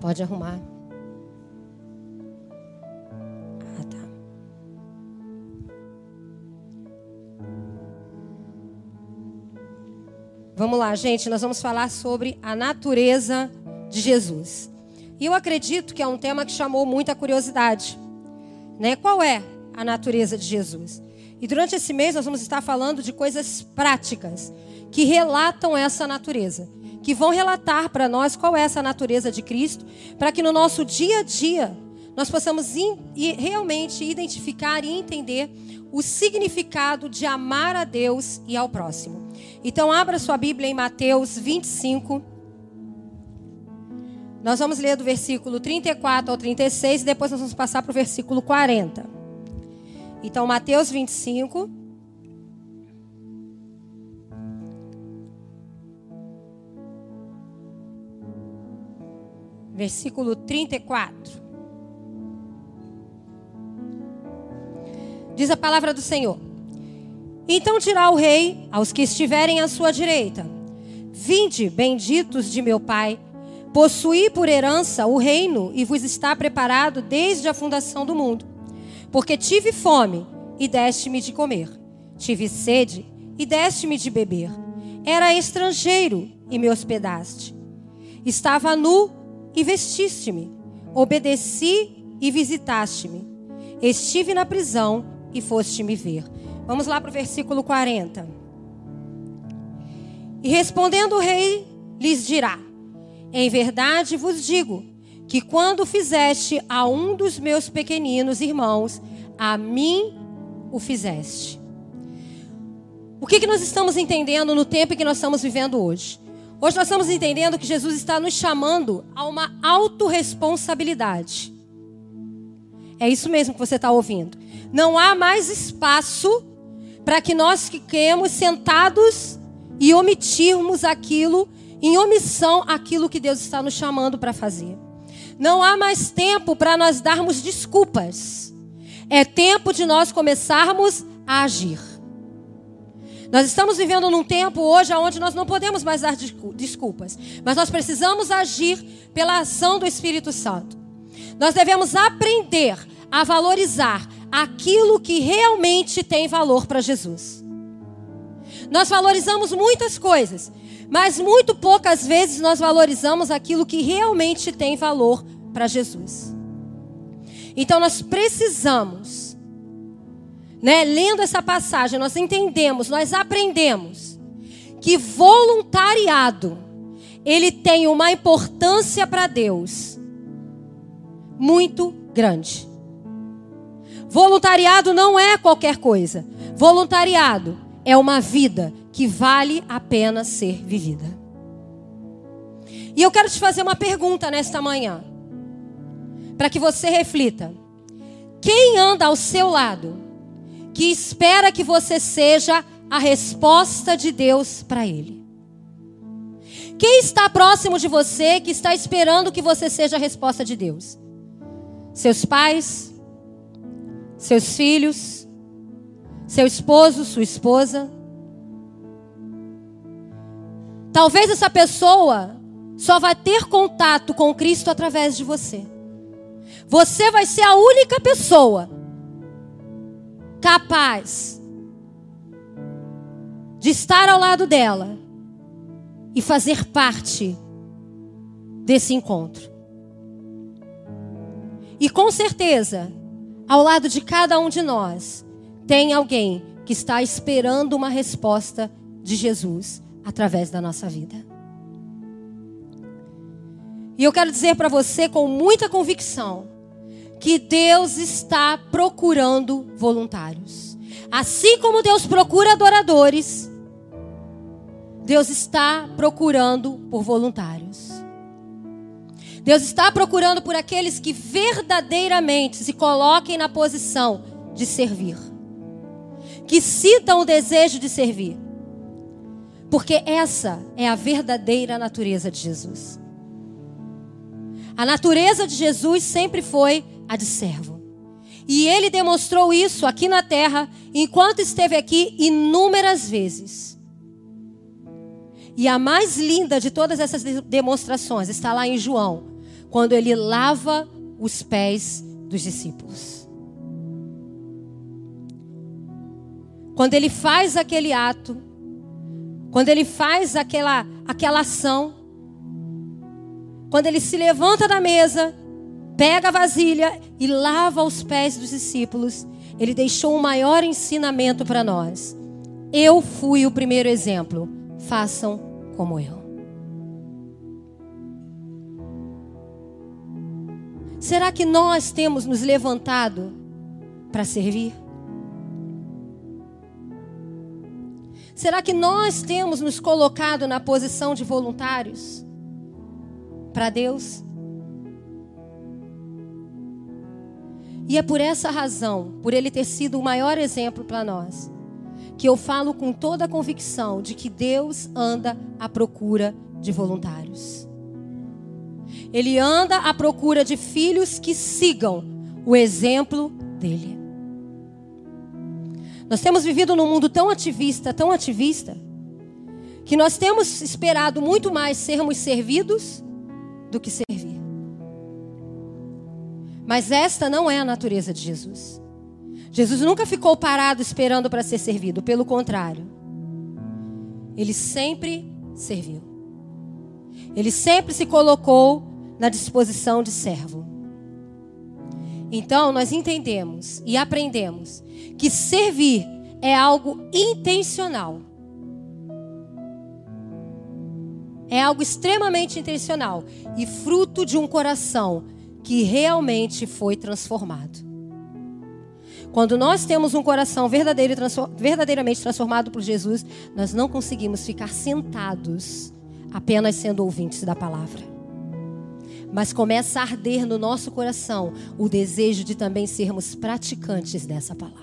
Pode arrumar. Ah, tá. Vamos lá, gente. Nós vamos falar sobre a natureza de Jesus. E eu acredito que é um tema que chamou muita curiosidade. Né? Qual é a natureza de Jesus? E durante esse mês nós vamos estar falando de coisas práticas que relatam essa natureza, que vão relatar para nós qual é essa natureza de Cristo, para que no nosso dia a dia nós possamos in, realmente identificar e entender o significado de amar a Deus e ao próximo. Então, abra sua Bíblia em Mateus 25. Nós vamos ler do versículo 34 ao 36 e depois nós vamos passar para o versículo 40. Então, Mateus 25. Versículo 34. Diz a palavra do Senhor: Então dirá o rei aos que estiverem à sua direita: Vinde, benditos de meu Pai, possuí por herança o reino e vos está preparado desde a fundação do mundo. Porque tive fome e deste-me de comer, tive sede e deste-me de beber, era estrangeiro e me hospedaste, estava nu e vestiste-me, obedeci e visitaste-me, estive na prisão e foste me ver. Vamos lá para o versículo 40. E respondendo o rei, lhes dirá: Em verdade vos digo que quando fizeste a um dos meus pequeninos irmãos, a mim o fizeste. O que, que nós estamos entendendo no tempo que nós estamos vivendo hoje? Hoje nós estamos entendendo que Jesus está nos chamando a uma autorresponsabilidade. É isso mesmo que você está ouvindo. Não há mais espaço para que nós fiquemos sentados e omitirmos aquilo, em omissão, aquilo que Deus está nos chamando para fazer. Não há mais tempo para nós darmos desculpas. É tempo de nós começarmos a agir. Nós estamos vivendo num tempo hoje onde nós não podemos mais dar desculpas, mas nós precisamos agir pela ação do Espírito Santo. Nós devemos aprender a valorizar aquilo que realmente tem valor para Jesus. Nós valorizamos muitas coisas, mas muito poucas vezes nós valorizamos aquilo que realmente tem valor para Jesus. Então nós precisamos, né, lendo essa passagem, nós entendemos, nós aprendemos que voluntariado ele tem uma importância para Deus muito grande. Voluntariado não é qualquer coisa. Voluntariado é uma vida que vale a pena ser vivida. E eu quero te fazer uma pergunta nesta manhã, para que você reflita: quem anda ao seu lado que espera que você seja a resposta de Deus para ele? Quem está próximo de você que está esperando que você seja a resposta de Deus? Seus pais, seus filhos, seu esposo, sua esposa? Talvez essa pessoa só vai ter contato com Cristo através de você. Você vai ser a única pessoa capaz de estar ao lado dela e fazer parte desse encontro. E com certeza, ao lado de cada um de nós, tem alguém que está esperando uma resposta de Jesus através da nossa vida. E eu quero dizer para você com muita convicção que Deus está procurando voluntários. Assim como Deus procura adoradores, Deus está procurando por voluntários. Deus está procurando por aqueles que verdadeiramente se coloquem na posição de servir, que citam o desejo de servir. Porque essa é a verdadeira natureza de Jesus. A natureza de Jesus sempre foi a de servo. E ele demonstrou isso aqui na terra, enquanto esteve aqui inúmeras vezes. E a mais linda de todas essas demonstrações está lá em João, quando ele lava os pés dos discípulos. Quando ele faz aquele ato, quando ele faz aquela, aquela ação, quando ele se levanta da mesa, pega a vasilha e lava os pés dos discípulos, ele deixou um maior ensinamento para nós. Eu fui o primeiro exemplo. Façam como eu. Será que nós temos nos levantado para servir? Será que nós temos nos colocado na posição de voluntários para Deus? E é por essa razão, por ele ter sido o maior exemplo para nós, que eu falo com toda a convicção de que Deus anda à procura de voluntários. Ele anda à procura de filhos que sigam o exemplo dele. Nós temos vivido num mundo tão ativista, tão ativista, que nós temos esperado muito mais sermos servidos do que servir. Mas esta não é a natureza de Jesus. Jesus nunca ficou parado esperando para ser servido, pelo contrário. Ele sempre serviu. Ele sempre se colocou na disposição de servo. Então, nós entendemos e aprendemos que servir é algo intencional. É algo extremamente intencional e fruto de um coração que realmente foi transformado. Quando nós temos um coração verdadeiro, verdadeiramente transformado por Jesus, nós não conseguimos ficar sentados apenas sendo ouvintes da palavra mas começa a arder no nosso coração o desejo de também sermos praticantes dessa palavra.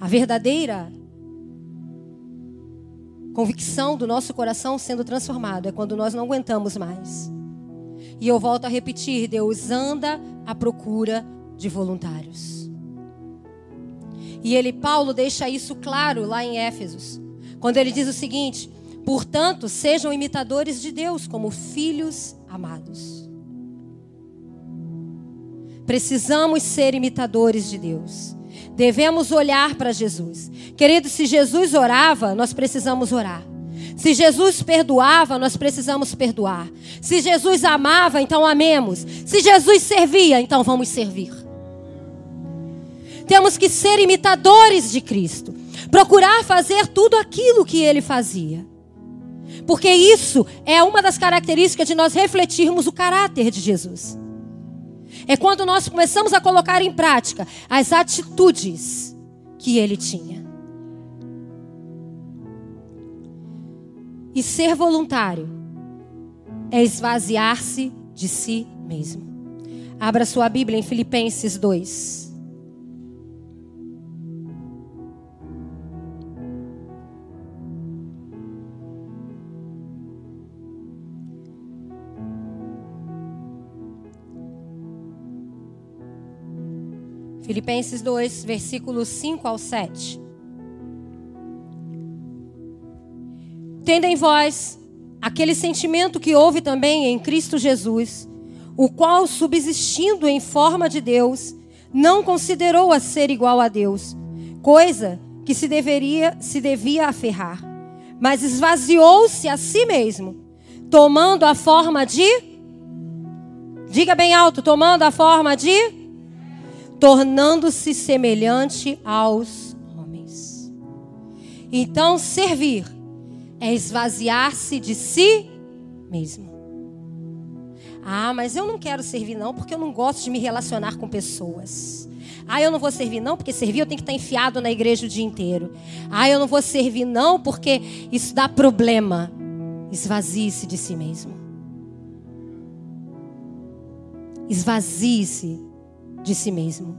A verdadeira convicção do nosso coração sendo transformado é quando nós não aguentamos mais. E eu volto a repetir: Deus anda à procura de voluntários. E ele, Paulo, deixa isso claro lá em Éfesos, quando ele diz o seguinte: Portanto, sejam imitadores de Deus como filhos amados. Precisamos ser imitadores de Deus. Devemos olhar para Jesus. Querido, se Jesus orava, nós precisamos orar. Se Jesus perdoava, nós precisamos perdoar. Se Jesus amava, então amemos. Se Jesus servia, então vamos servir. Temos que ser imitadores de Cristo. Procurar fazer tudo aquilo que ele fazia. Porque isso é uma das características de nós refletirmos o caráter de Jesus. É quando nós começamos a colocar em prática as atitudes que ele tinha. E ser voluntário é esvaziar-se de si mesmo. Abra sua Bíblia em Filipenses 2. Filipenses 2, versículos 5 ao 7. Tendo em vós aquele sentimento que houve também em Cristo Jesus, o qual, subsistindo em forma de Deus, não considerou a ser igual a Deus, coisa que se deveria se devia aferrar, mas esvaziou-se a si mesmo, tomando a forma de Diga bem alto, tomando a forma de tornando-se semelhante aos homens. Então, servir é esvaziar-se de si mesmo. Ah, mas eu não quero servir não, porque eu não gosto de me relacionar com pessoas. Ah, eu não vou servir não, porque servir eu tenho que estar enfiado na igreja o dia inteiro. Ah, eu não vou servir não, porque isso dá problema. Esvazie-se de si mesmo. Esvazie-se de si mesmo,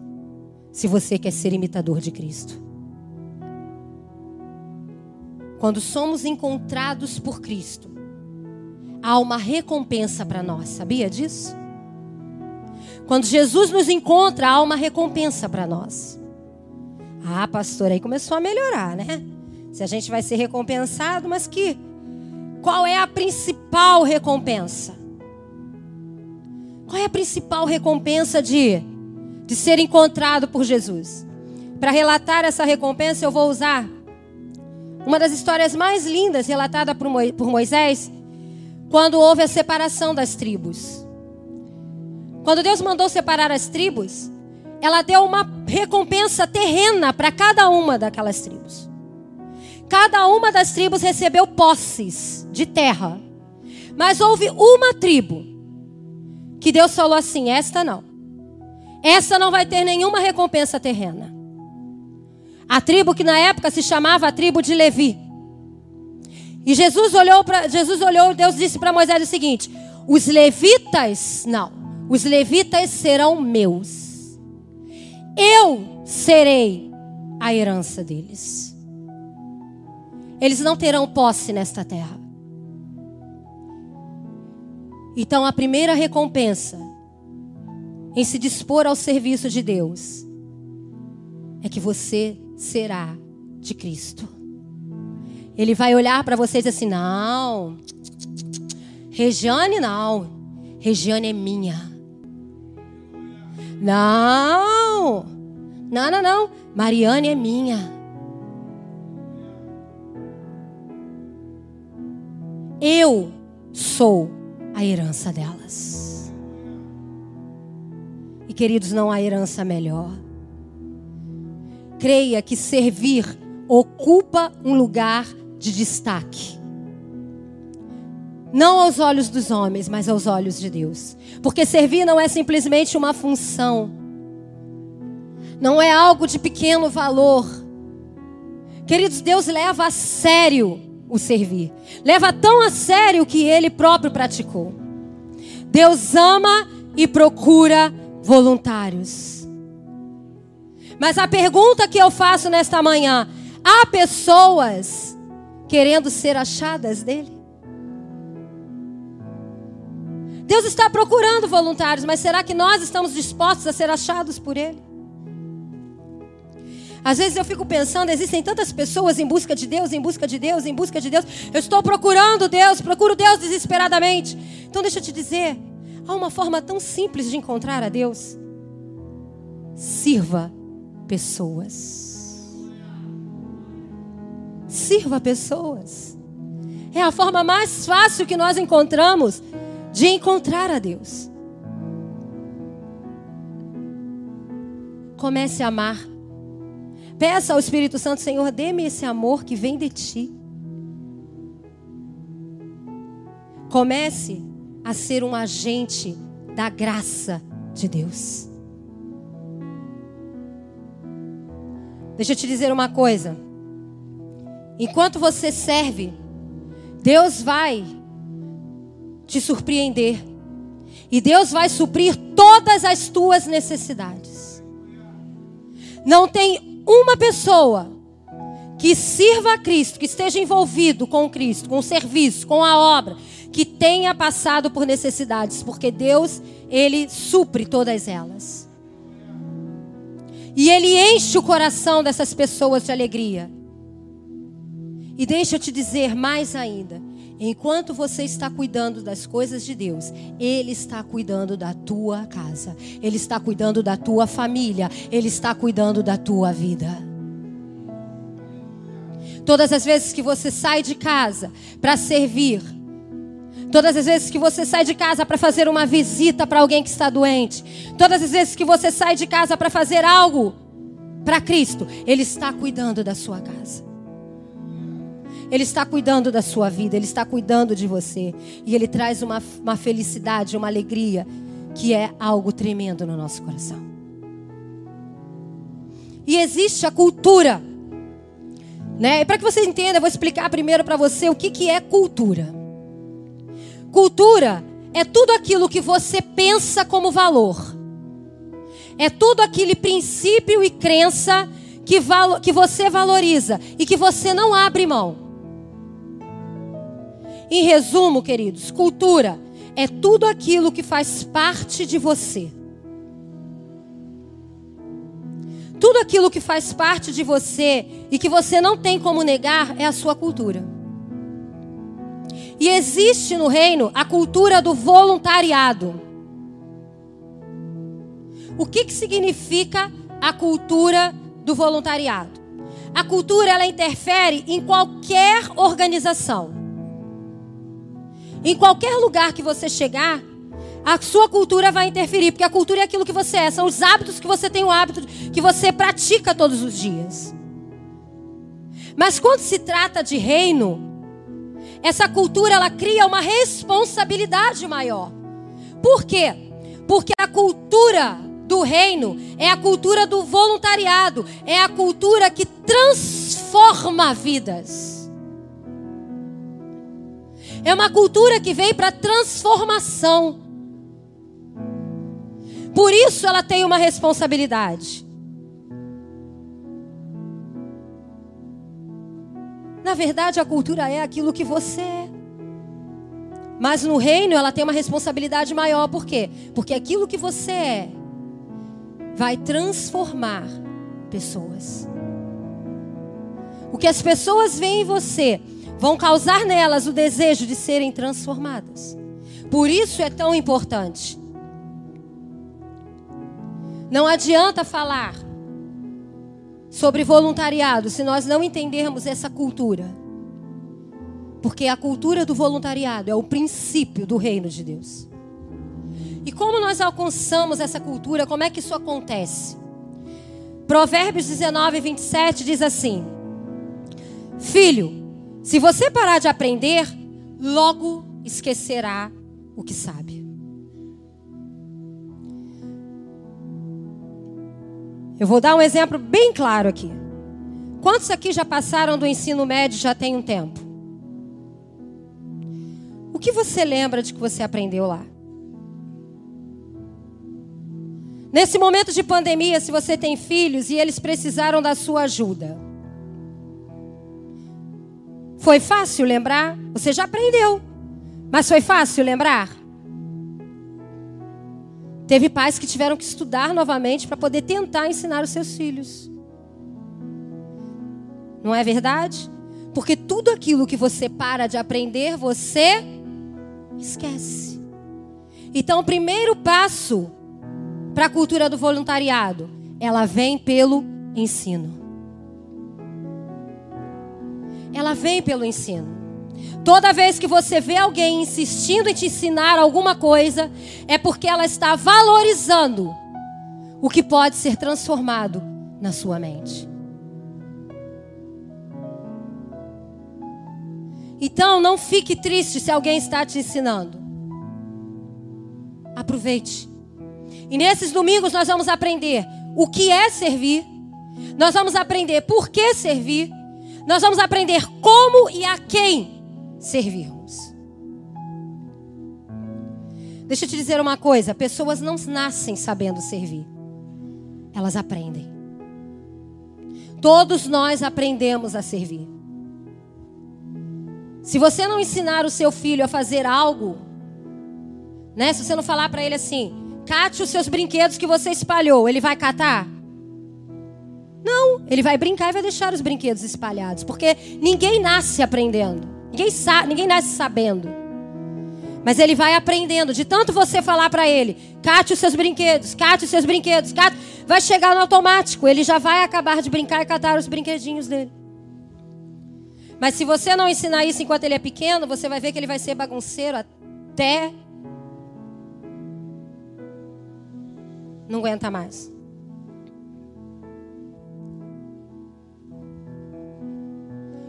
se você quer ser imitador de Cristo. Quando somos encontrados por Cristo, há uma recompensa para nós, sabia disso? Quando Jesus nos encontra, há uma recompensa para nós. Ah, pastor, aí começou a melhorar, né? Se a gente vai ser recompensado, mas que qual é a principal recompensa? Qual é a principal recompensa de, de ser encontrado por Jesus? Para relatar essa recompensa, eu vou usar uma das histórias mais lindas relatada por Moisés, quando houve a separação das tribos. Quando Deus mandou separar as tribos, ela deu uma recompensa terrena para cada uma daquelas tribos. Cada uma das tribos recebeu posses de terra. Mas houve uma tribo que Deus falou assim: esta não. Essa não vai ter nenhuma recompensa terrena. A tribo que na época se chamava a tribo de Levi. E Jesus olhou para Jesus olhou, Deus disse para Moisés o seguinte: os levitas, não, os levitas serão meus. Eu serei a herança deles. Eles não terão posse nesta terra. Então a primeira recompensa em se dispor ao serviço de Deus é que você será de Cristo. Ele vai olhar para você e dizer assim: não, Regiane não, Regiane é minha. Não, não, não, não, Mariane é minha. Eu sou a herança delas. E queridos, não há herança melhor. Creia que servir ocupa um lugar de destaque. Não aos olhos dos homens, mas aos olhos de Deus. Porque servir não é simplesmente uma função. Não é algo de pequeno valor. Queridos, Deus leva a sério o servir. Leva tão a sério que ele próprio praticou. Deus ama e procura voluntários. Mas a pergunta que eu faço nesta manhã: há pessoas querendo ser achadas dele? Deus está procurando voluntários, mas será que nós estamos dispostos a ser achados por ele? Às vezes eu fico pensando, existem tantas pessoas em busca de Deus, em busca de Deus, em busca de Deus. Eu estou procurando Deus, procuro Deus desesperadamente. Então deixa eu te dizer, há uma forma tão simples de encontrar a Deus. Sirva pessoas. Sirva pessoas. É a forma mais fácil que nós encontramos de encontrar a Deus. Comece a amar Peça ao Espírito Santo, Senhor, dê-me esse amor que vem de ti. Comece a ser um agente da graça de Deus. Deixa eu te dizer uma coisa. Enquanto você serve, Deus vai te surpreender. E Deus vai suprir todas as tuas necessidades. Não tem uma pessoa que sirva a Cristo, que esteja envolvido com Cristo, com o serviço, com a obra, que tenha passado por necessidades, porque Deus, Ele supre todas elas. E Ele enche o coração dessas pessoas de alegria. E deixa eu te dizer mais ainda: Enquanto você está cuidando das coisas de Deus, Ele está cuidando da tua casa, Ele está cuidando da tua família, Ele está cuidando da tua vida. Todas as vezes que você sai de casa para servir, todas as vezes que você sai de casa para fazer uma visita para alguém que está doente, todas as vezes que você sai de casa para fazer algo para Cristo, Ele está cuidando da sua casa. Ele está cuidando da sua vida, Ele está cuidando de você. E Ele traz uma, uma felicidade, uma alegria, que é algo tremendo no nosso coração. E existe a cultura. Né? E para que você entenda, eu vou explicar primeiro para você o que, que é cultura. Cultura é tudo aquilo que você pensa como valor. É tudo aquele princípio e crença que, valo, que você valoriza e que você não abre mão. Em resumo, queridos, cultura é tudo aquilo que faz parte de você. Tudo aquilo que faz parte de você e que você não tem como negar é a sua cultura. E existe no reino a cultura do voluntariado. O que, que significa a cultura do voluntariado? A cultura ela interfere em qualquer organização. Em qualquer lugar que você chegar, a sua cultura vai interferir, porque a cultura é aquilo que você é, são os hábitos que você tem o hábito que você pratica todos os dias. Mas quando se trata de reino, essa cultura ela cria uma responsabilidade maior. Por quê? Porque a cultura do reino é a cultura do voluntariado, é a cultura que transforma vidas. É uma cultura que vem para transformação. Por isso ela tem uma responsabilidade. Na verdade, a cultura é aquilo que você é. Mas no reino ela tem uma responsabilidade maior. Por quê? Porque aquilo que você é vai transformar pessoas. O que as pessoas veem em você vão causar nelas o desejo de serem transformadas. Por isso é tão importante. Não adianta falar sobre voluntariado se nós não entendermos essa cultura. Porque a cultura do voluntariado é o princípio do reino de Deus. E como nós alcançamos essa cultura? Como é que isso acontece? Provérbios 19, 27 diz assim: Filho, se você parar de aprender, logo esquecerá o que sabe. Eu vou dar um exemplo bem claro aqui. Quantos aqui já passaram do ensino médio já tem um tempo? O que você lembra de que você aprendeu lá? Nesse momento de pandemia, se você tem filhos e eles precisaram da sua ajuda. Foi fácil lembrar? Você já aprendeu. Mas foi fácil lembrar? Teve pais que tiveram que estudar novamente para poder tentar ensinar os seus filhos. Não é verdade? Porque tudo aquilo que você para de aprender, você esquece. Então, o primeiro passo para a cultura do voluntariado? Ela vem pelo ensino. Ela vem pelo ensino. Toda vez que você vê alguém insistindo em te ensinar alguma coisa, é porque ela está valorizando o que pode ser transformado na sua mente. Então, não fique triste se alguém está te ensinando. Aproveite. E nesses domingos nós vamos aprender o que é servir, nós vamos aprender por que servir, nós vamos aprender como e a quem servirmos. Deixa eu te dizer uma coisa: pessoas não nascem sabendo servir, elas aprendem. Todos nós aprendemos a servir. Se você não ensinar o seu filho a fazer algo, né? Se você não falar para ele assim, Cate os seus brinquedos que você espalhou. Ele vai catar? Não, ele vai brincar e vai deixar os brinquedos espalhados. Porque ninguém nasce aprendendo. Ninguém, sabe, ninguém nasce sabendo. Mas ele vai aprendendo. De tanto você falar para ele, cate os seus brinquedos, cate os seus brinquedos, cate, vai chegar no automático. Ele já vai acabar de brincar e catar os brinquedinhos dele. Mas se você não ensinar isso enquanto ele é pequeno, você vai ver que ele vai ser bagunceiro até não aguenta mais.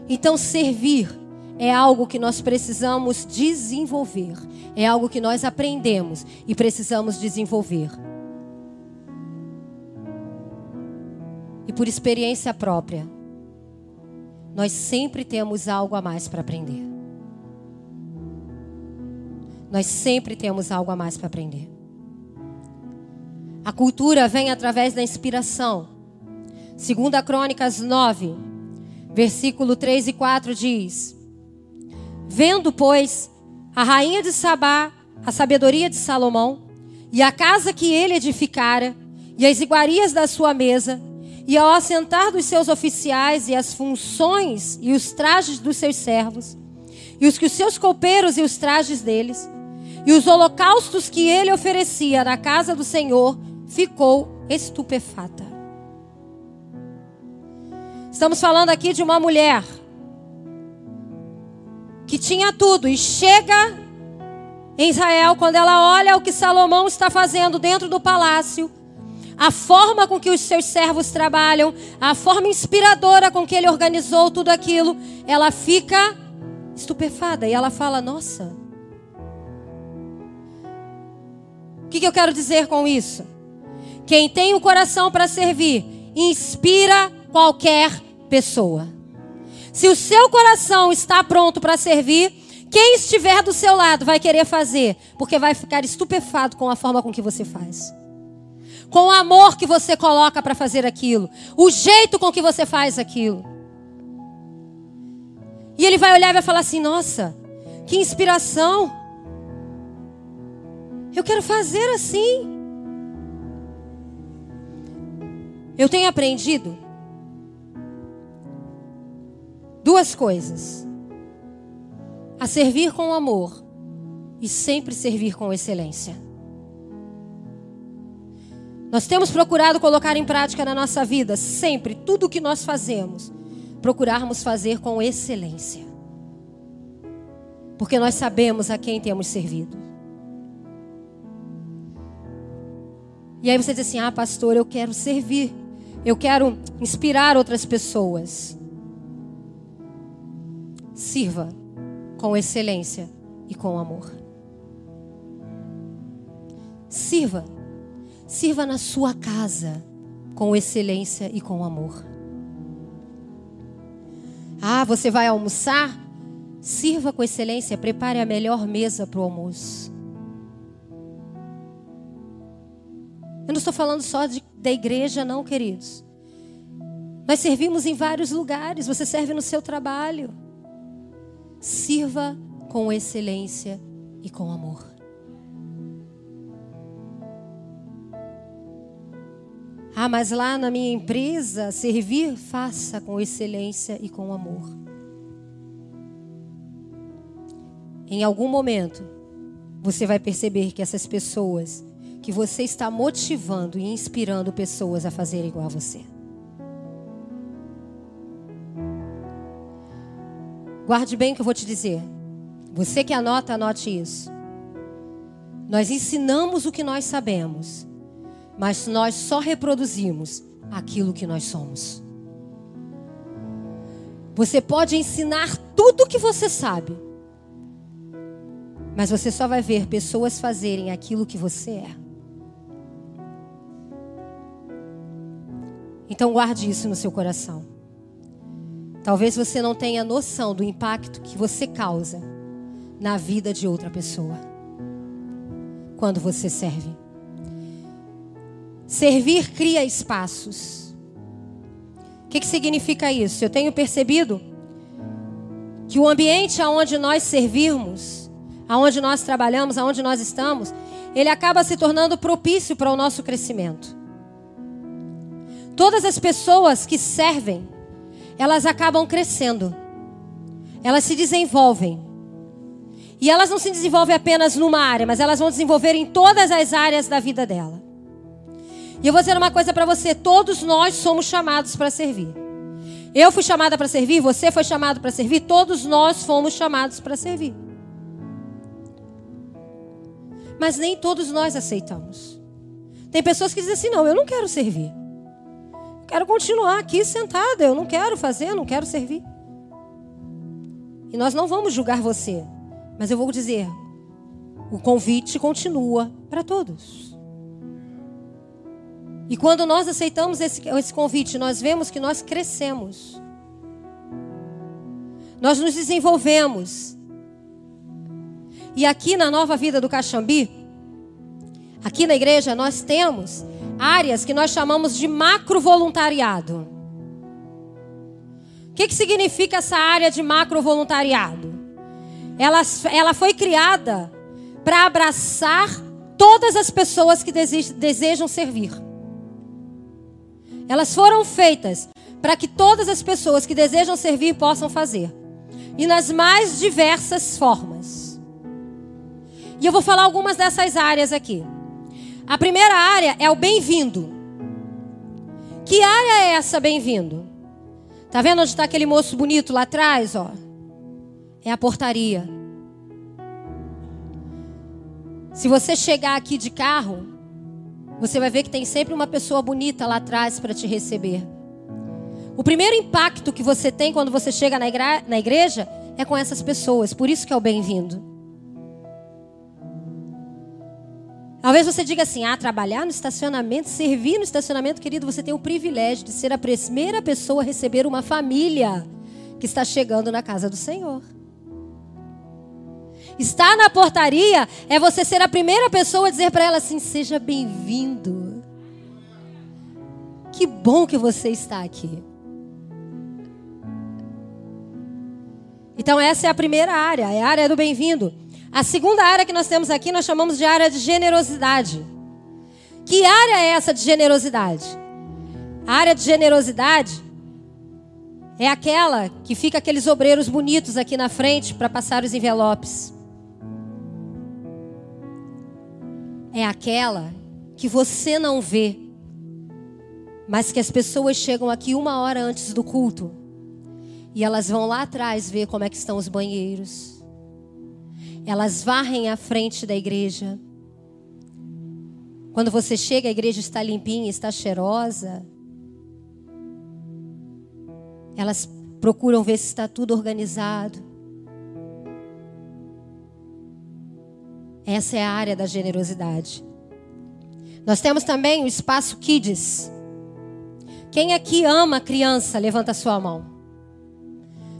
Então, servir é algo que nós precisamos desenvolver, é algo que nós aprendemos e precisamos desenvolver. E por experiência própria, nós sempre temos algo a mais para aprender. Nós sempre temos algo a mais para aprender. A cultura vem através da inspiração. Segunda Crônicas 9, versículo 3 e 4 diz: Vendo, pois, a rainha de Sabá, a sabedoria de Salomão, e a casa que ele edificara, e as iguarias da sua mesa, e ao assentar dos seus oficiais e as funções e os trajes dos seus servos, e os que os seus copeiros e os trajes deles, e os holocaustos que ele oferecia na casa do Senhor, ficou estupefata. Estamos falando aqui de uma mulher que tinha tudo e chega em Israel, quando ela olha o que Salomão está fazendo dentro do palácio, a forma com que os seus servos trabalham, a forma inspiradora com que ele organizou tudo aquilo, ela fica estupefada e ela fala: Nossa, o que, que eu quero dizer com isso? Quem tem o coração para servir, inspira qualquer pessoa. Se o seu coração está pronto para servir, quem estiver do seu lado vai querer fazer, porque vai ficar estupefado com a forma com que você faz. Com o amor que você coloca para fazer aquilo, o jeito com que você faz aquilo. E ele vai olhar e vai falar assim: "Nossa, que inspiração! Eu quero fazer assim." Eu tenho aprendido duas coisas a servir com amor e sempre servir com excelência. Nós temos procurado colocar em prática na nossa vida, sempre, tudo o que nós fazemos, procurarmos fazer com excelência. Porque nós sabemos a quem temos servido. E aí você diz assim: ah, pastor, eu quero servir, eu quero inspirar outras pessoas. Sirva com excelência e com amor. Sirva. Sirva na sua casa com excelência e com amor. Ah, você vai almoçar? Sirva com excelência, prepare a melhor mesa para o almoço. Eu não estou falando só de, da igreja, não, queridos. Nós servimos em vários lugares. Você serve no seu trabalho. Sirva com excelência e com amor. Ah, mas lá na minha empresa, servir, faça com excelência e com amor. Em algum momento, você vai perceber que essas pessoas, que você está motivando e inspirando pessoas a fazerem igual a você. Guarde bem o que eu vou te dizer. Você que anota, anote isso. Nós ensinamos o que nós sabemos, mas nós só reproduzimos aquilo que nós somos. Você pode ensinar tudo o que você sabe, mas você só vai ver pessoas fazerem aquilo que você é. Então guarde isso no seu coração. Talvez você não tenha noção do impacto que você causa na vida de outra pessoa quando você serve. Servir cria espaços. O que, que significa isso? Eu tenho percebido que o ambiente aonde nós servirmos, aonde nós trabalhamos, aonde nós estamos, ele acaba se tornando propício para o nosso crescimento. Todas as pessoas que servem, elas acabam crescendo. Elas se desenvolvem. E elas não se desenvolvem apenas numa área, mas elas vão desenvolver em todas as áreas da vida dela. E eu vou dizer uma coisa para você: todos nós somos chamados para servir. Eu fui chamada para servir, você foi chamado para servir, todos nós fomos chamados para servir. Mas nem todos nós aceitamos. Tem pessoas que dizem assim: não, eu não quero servir. Quero continuar aqui sentada. Eu não quero fazer, não quero servir. E nós não vamos julgar você. Mas eu vou dizer: o convite continua para todos. E quando nós aceitamos esse, esse convite, nós vemos que nós crescemos. Nós nos desenvolvemos. E aqui na nova vida do Caxambi, aqui na igreja, nós temos áreas que nós chamamos de macro voluntariado. O que, que significa essa área de macro voluntariado? Ela, ela foi criada para abraçar todas as pessoas que desejam servir. Elas foram feitas para que todas as pessoas que desejam servir possam fazer. e nas mais diversas formas. E eu vou falar algumas dessas áreas aqui. A primeira área é o bem-vindo. Que área é essa bem-vindo? Tá vendo onde está aquele moço bonito lá atrás, ó? É a portaria. Se você chegar aqui de carro, você vai ver que tem sempre uma pessoa bonita lá atrás para te receber. O primeiro impacto que você tem quando você chega na, igre na igreja é com essas pessoas. Por isso que é o bem-vindo. Talvez você diga assim: ah, trabalhar no estacionamento, servir no estacionamento, querido, você tem o privilégio de ser a primeira pessoa a receber uma família que está chegando na casa do Senhor. Estar na portaria é você ser a primeira pessoa a dizer para ela assim: seja bem-vindo. Que bom que você está aqui. Então, essa é a primeira área, é a área do bem-vindo. A segunda área que nós temos aqui, nós chamamos de área de generosidade. Que área é essa de generosidade? A área de generosidade é aquela que fica aqueles obreiros bonitos aqui na frente para passar os envelopes. É aquela que você não vê, mas que as pessoas chegam aqui uma hora antes do culto e elas vão lá atrás ver como é que estão os banheiros. Elas varrem a frente da igreja. Quando você chega, a igreja está limpinha, está cheirosa. Elas procuram ver se está tudo organizado. Essa é a área da generosidade. Nós temos também o espaço Kids. Quem aqui ama criança, levanta a sua mão.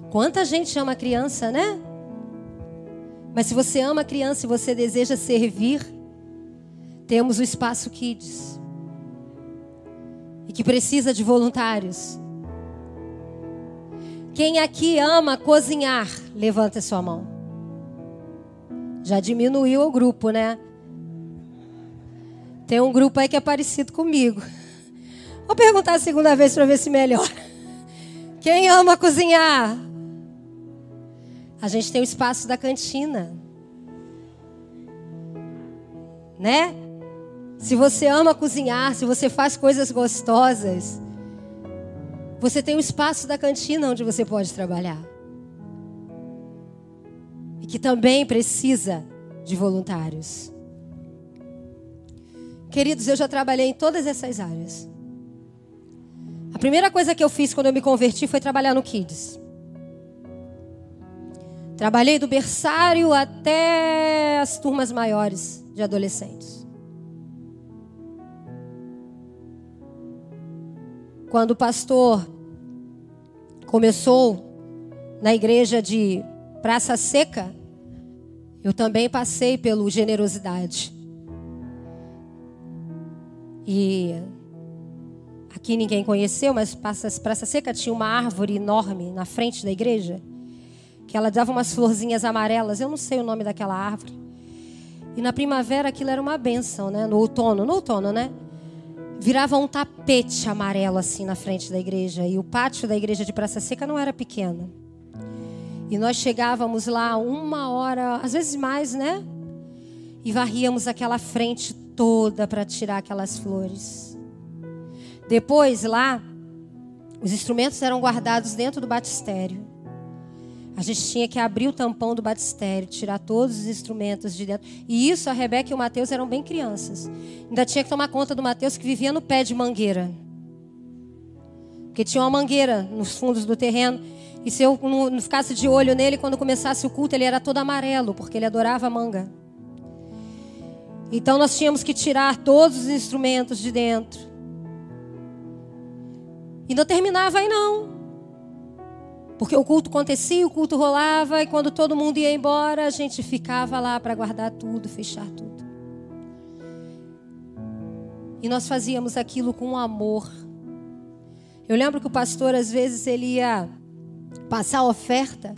Quanta gente ama criança, né? Mas se você ama criança e você deseja servir, temos o Espaço Kids. E que precisa de voluntários. Quem aqui ama cozinhar, levanta sua mão. Já diminuiu o grupo, né? Tem um grupo aí que é parecido comigo. Vou perguntar a segunda vez para ver se melhora. Quem ama cozinhar? A gente tem o espaço da cantina. Né? Se você ama cozinhar, se você faz coisas gostosas, você tem o espaço da cantina onde você pode trabalhar. E que também precisa de voluntários. Queridos, eu já trabalhei em todas essas áreas. A primeira coisa que eu fiz quando eu me converti foi trabalhar no Kids. Trabalhei do berçário até as turmas maiores de adolescentes. Quando o pastor começou na igreja de Praça Seca, eu também passei pelo generosidade. E aqui ninguém conheceu, mas Praça Seca tinha uma árvore enorme na frente da igreja que ela dava umas florzinhas amarelas, eu não sei o nome daquela árvore. E na primavera aquilo era uma benção, né? No outono, no outono, né? Virava um tapete amarelo assim na frente da igreja. E o pátio da igreja de Praça Seca não era pequeno. E nós chegávamos lá uma hora, às vezes mais, né? E varríamos aquela frente toda para tirar aquelas flores. Depois lá, os instrumentos eram guardados dentro do batistério. A gente tinha que abrir o tampão do batistério, tirar todos os instrumentos de dentro. E isso a Rebeca e o Mateus eram bem crianças. Ainda tinha que tomar conta do Mateus que vivia no pé de mangueira. Porque tinha uma mangueira nos fundos do terreno. E se eu não ficasse de olho nele, quando começasse o culto, ele era todo amarelo, porque ele adorava manga. Então nós tínhamos que tirar todos os instrumentos de dentro. E não terminava aí não. Porque o culto acontecia, o culto rolava, e quando todo mundo ia embora, a gente ficava lá para guardar tudo, fechar tudo. E nós fazíamos aquilo com amor. Eu lembro que o pastor, às vezes, ele ia passar a oferta,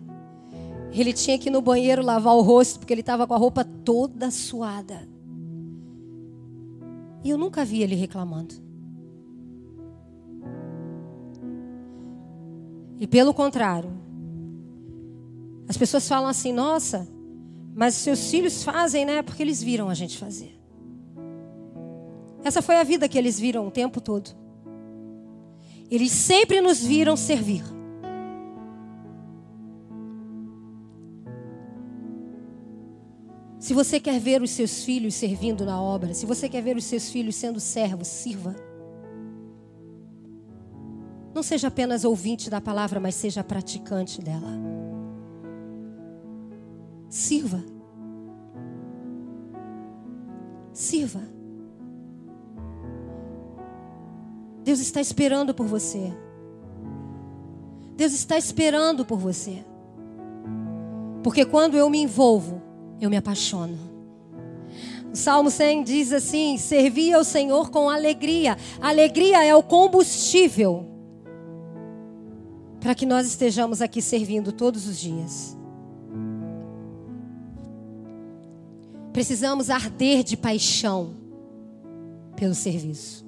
ele tinha que ir no banheiro lavar o rosto, porque ele estava com a roupa toda suada. E eu nunca vi ele reclamando. E pelo contrário, As pessoas falam assim: nossa, mas seus filhos fazem, né? Porque eles viram a gente fazer. Essa foi a vida que eles viram o tempo todo. Eles sempre nos viram servir. Se você quer ver os seus filhos servindo na obra, se você quer ver os seus filhos sendo servos, sirva. Não seja apenas ouvinte da palavra, mas seja praticante dela. Sirva. Sirva. Deus está esperando por você. Deus está esperando por você. Porque quando eu me envolvo, eu me apaixono. O Salmo 100 diz assim: Servi ao Senhor com alegria. alegria é o combustível para que nós estejamos aqui servindo todos os dias. Precisamos arder de paixão pelo serviço.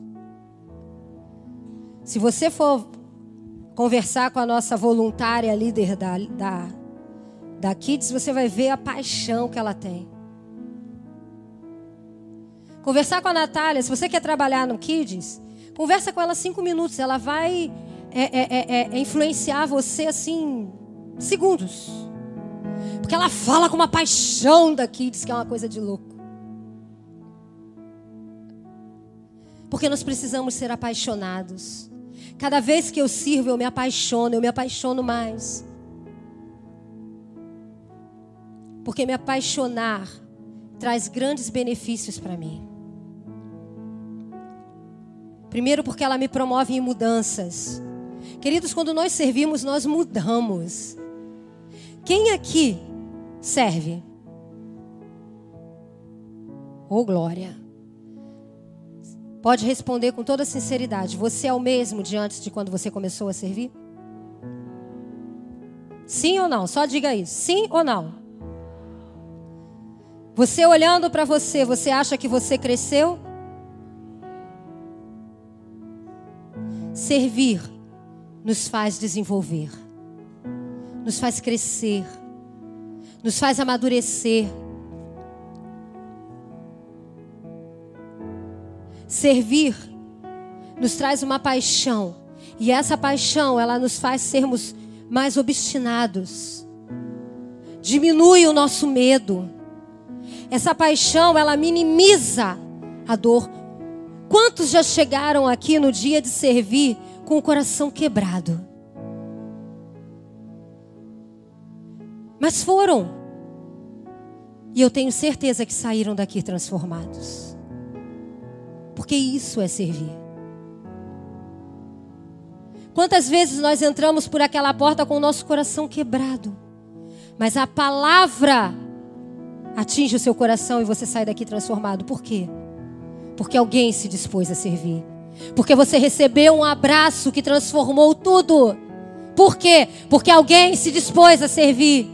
Se você for conversar com a nossa voluntária líder da, da, da Kids, você vai ver a paixão que ela tem. Conversar com a Natália, se você quer trabalhar no Kids, conversa com ela cinco minutos. Ela vai é, é, é, é influenciar você assim, segundos. Porque ela fala com uma paixão daqui, diz que é uma coisa de louco. Porque nós precisamos ser apaixonados. Cada vez que eu sirvo, eu me apaixono, eu me apaixono mais. Porque me apaixonar traz grandes benefícios para mim. Primeiro, porque ela me promove em mudanças. Queridos, quando nós servimos, nós mudamos. Quem aqui serve? Oh, glória. Pode responder com toda sinceridade. Você é o mesmo de antes de quando você começou a servir? Sim ou não? Só diga isso. Sim ou não? Você olhando para você, você acha que você cresceu? Servir nos faz desenvolver, nos faz crescer, nos faz amadurecer. Servir nos traz uma paixão, e essa paixão, ela nos faz sermos mais obstinados. Diminui o nosso medo. Essa paixão, ela minimiza a dor. Quantos já chegaram aqui no dia de servir com o coração quebrado. Mas foram. E eu tenho certeza que saíram daqui transformados. Porque isso é servir. Quantas vezes nós entramos por aquela porta com o nosso coração quebrado, mas a palavra atinge o seu coração e você sai daqui transformado. Por quê? Porque alguém se dispôs a servir. Porque você recebeu um abraço que transformou tudo. Por quê? Porque alguém se dispôs a servir.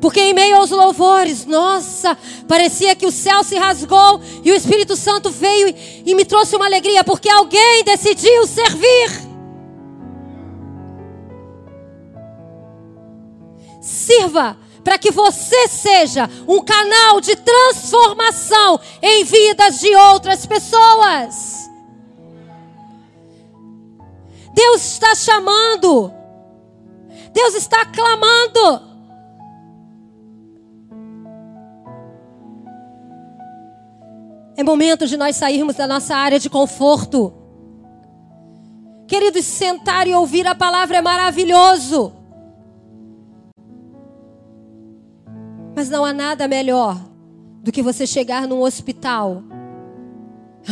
Porque em meio aos louvores, nossa, parecia que o céu se rasgou e o Espírito Santo veio e me trouxe uma alegria, porque alguém decidiu servir. Sirva para que você seja um canal de transformação em vidas de outras pessoas. Deus está chamando. Deus está clamando. É momento de nós sairmos da nossa área de conforto. Queridos, sentar e ouvir a palavra é maravilhoso. Mas não há nada melhor do que você chegar num hospital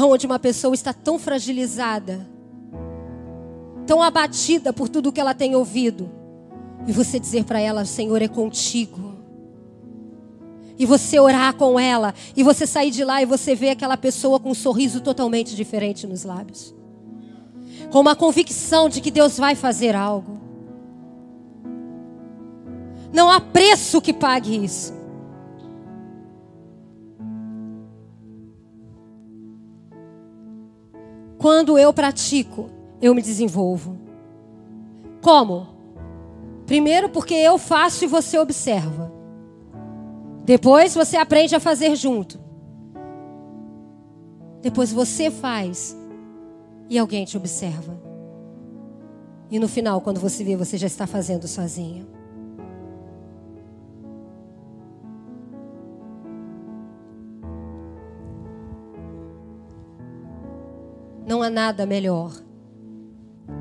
onde uma pessoa está tão fragilizada, tão abatida por tudo que ela tem ouvido, e você dizer para ela: Senhor é contigo. E você orar com ela, e você sair de lá e você ver aquela pessoa com um sorriso totalmente diferente nos lábios, com uma convicção de que Deus vai fazer algo. Não há preço que pague isso. Quando eu pratico, eu me desenvolvo. Como? Primeiro, porque eu faço e você observa. Depois, você aprende a fazer junto. Depois, você faz e alguém te observa. E no final, quando você vê, você já está fazendo sozinho. Não há nada melhor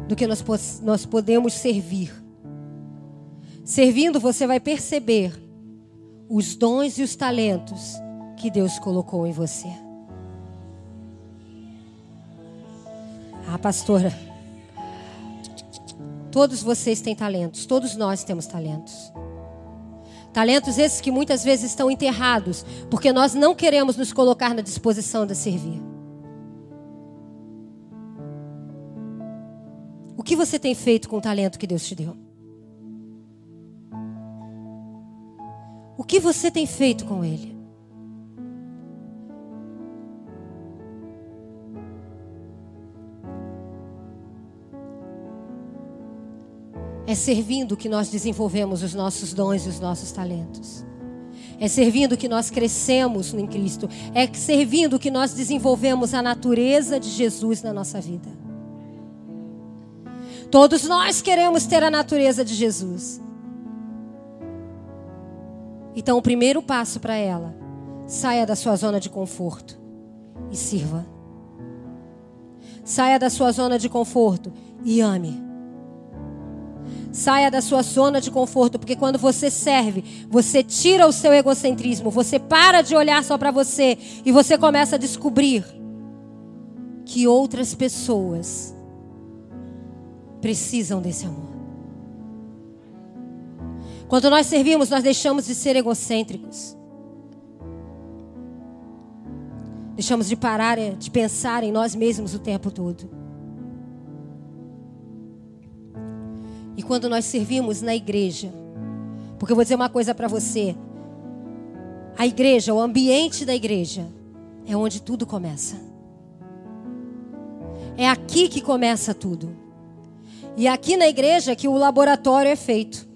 do que nós, nós podemos servir. Servindo, você vai perceber os dons e os talentos que Deus colocou em você. Ah, pastora, todos vocês têm talentos, todos nós temos talentos. Talentos esses que muitas vezes estão enterrados, porque nós não queremos nos colocar na disposição de servir. Que você tem feito com o talento que Deus te deu? O que você tem feito com ele? É servindo que nós desenvolvemos os nossos dons e os nossos talentos. É servindo que nós crescemos em Cristo. É servindo que nós desenvolvemos a natureza de Jesus na nossa vida. Todos nós queremos ter a natureza de Jesus. Então, o primeiro passo para ela, saia da sua zona de conforto e sirva. Saia da sua zona de conforto e ame. Saia da sua zona de conforto, porque quando você serve, você tira o seu egocentrismo, você para de olhar só para você e você começa a descobrir que outras pessoas precisam desse amor. Quando nós servimos, nós deixamos de ser egocêntricos. Deixamos de parar de pensar em nós mesmos o tempo todo. E quando nós servimos na igreja, porque eu vou dizer uma coisa para você: a igreja, o ambiente da igreja, é onde tudo começa. É aqui que começa tudo. E aqui na igreja que o laboratório é feito.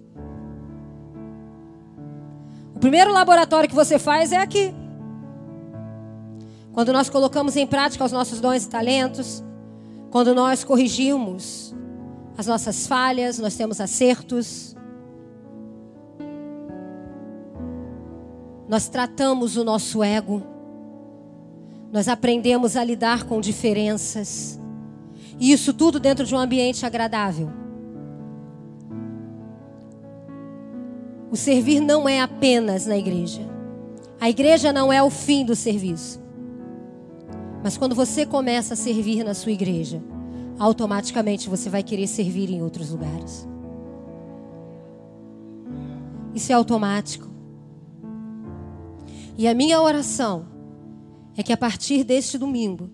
O primeiro laboratório que você faz é aqui. Quando nós colocamos em prática os nossos dons e talentos, quando nós corrigimos as nossas falhas, nós temos acertos. Nós tratamos o nosso ego. Nós aprendemos a lidar com diferenças. E isso tudo dentro de um ambiente agradável. O servir não é apenas na igreja. A igreja não é o fim do serviço. Mas quando você começa a servir na sua igreja, automaticamente você vai querer servir em outros lugares. Isso é automático. E a minha oração é que a partir deste domingo,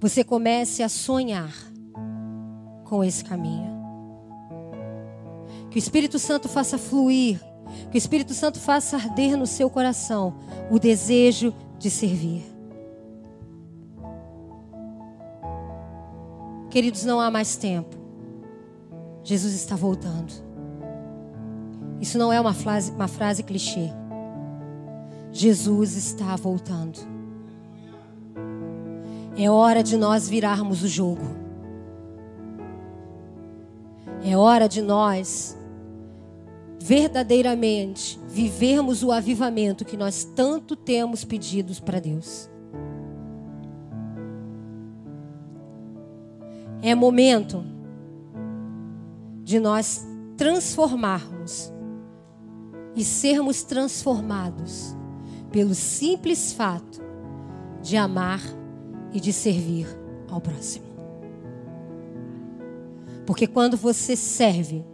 você comece a sonhar com esse caminho. Que o Espírito Santo faça fluir, que o Espírito Santo faça arder no seu coração o desejo de servir. Queridos, não há mais tempo. Jesus está voltando. Isso não é uma frase, uma frase clichê. Jesus está voltando. É hora de nós virarmos o jogo. É hora de nós verdadeiramente vivermos o avivamento que nós tanto temos pedidos para Deus. É momento de nós transformarmos e sermos transformados pelo simples fato de amar e de servir ao próximo. Porque quando você serve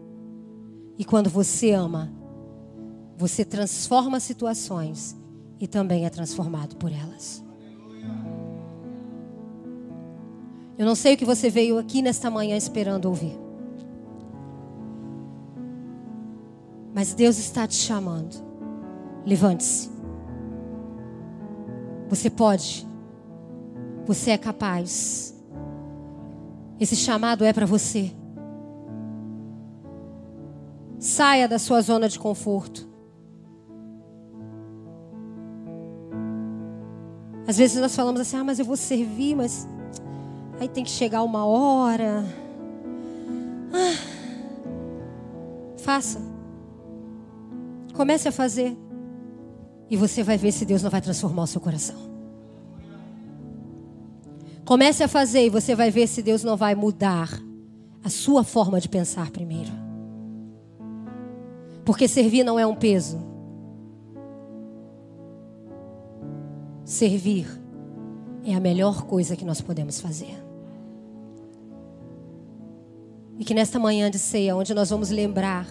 e quando você ama, você transforma situações e também é transformado por elas. Eu não sei o que você veio aqui nesta manhã esperando ouvir. Mas Deus está te chamando. Levante-se. Você pode você é capaz. Esse chamado é para você. Saia da sua zona de conforto. Às vezes nós falamos assim: ah, mas eu vou servir, mas aí tem que chegar uma hora. Ah, faça. Comece a fazer. E você vai ver se Deus não vai transformar o seu coração. Comece a fazer e você vai ver se Deus não vai mudar a sua forma de pensar primeiro. Porque servir não é um peso. Servir é a melhor coisa que nós podemos fazer. E que nesta manhã de ceia, onde nós vamos lembrar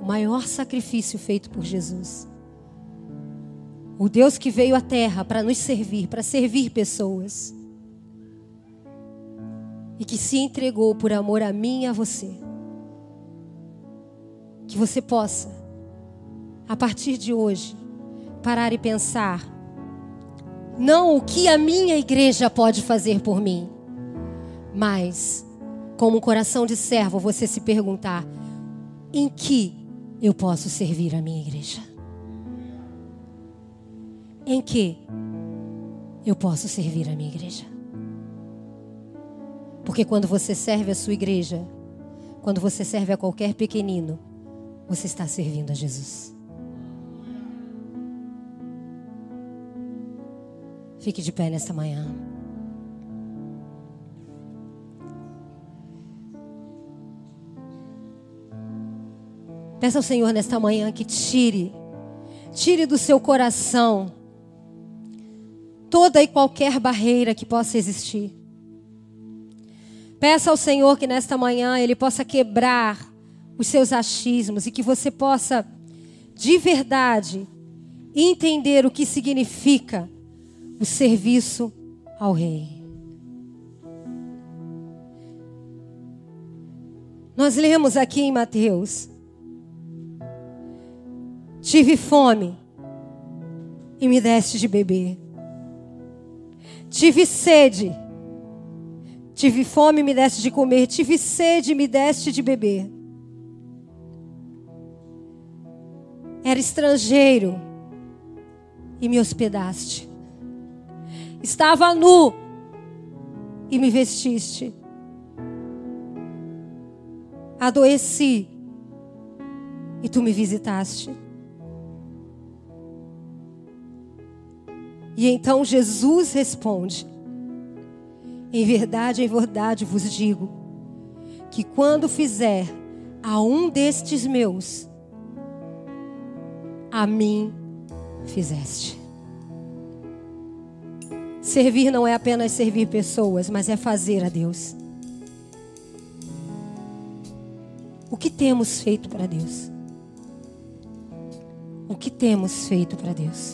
o maior sacrifício feito por Jesus, o Deus que veio à terra para nos servir, para servir pessoas, e que se entregou por amor a mim e a você. Que você possa, a partir de hoje, parar e pensar, não o que a minha igreja pode fazer por mim, mas, como um coração de servo, você se perguntar: em que eu posso servir a minha igreja? Em que eu posso servir a minha igreja? Porque quando você serve a sua igreja, quando você serve a qualquer pequenino, você está servindo a Jesus. Fique de pé nesta manhã. Peça ao Senhor nesta manhã que tire, tire do seu coração toda e qualquer barreira que possa existir. Peça ao Senhor que nesta manhã Ele possa quebrar os seus achismos e que você possa, de verdade, entender o que significa o serviço ao Rei. Nós lemos aqui em Mateus: Tive fome e me deste de beber. Tive sede Tive fome, me deste de comer. Tive sede, me deste de beber. Era estrangeiro e me hospedaste. Estava nu e me vestiste. Adoeci e tu me visitaste. E então Jesus responde: em verdade, em verdade vos digo que quando fizer a um destes meus, a mim fizeste. Servir não é apenas servir pessoas, mas é fazer a Deus. O que temos feito para Deus? O que temos feito para Deus?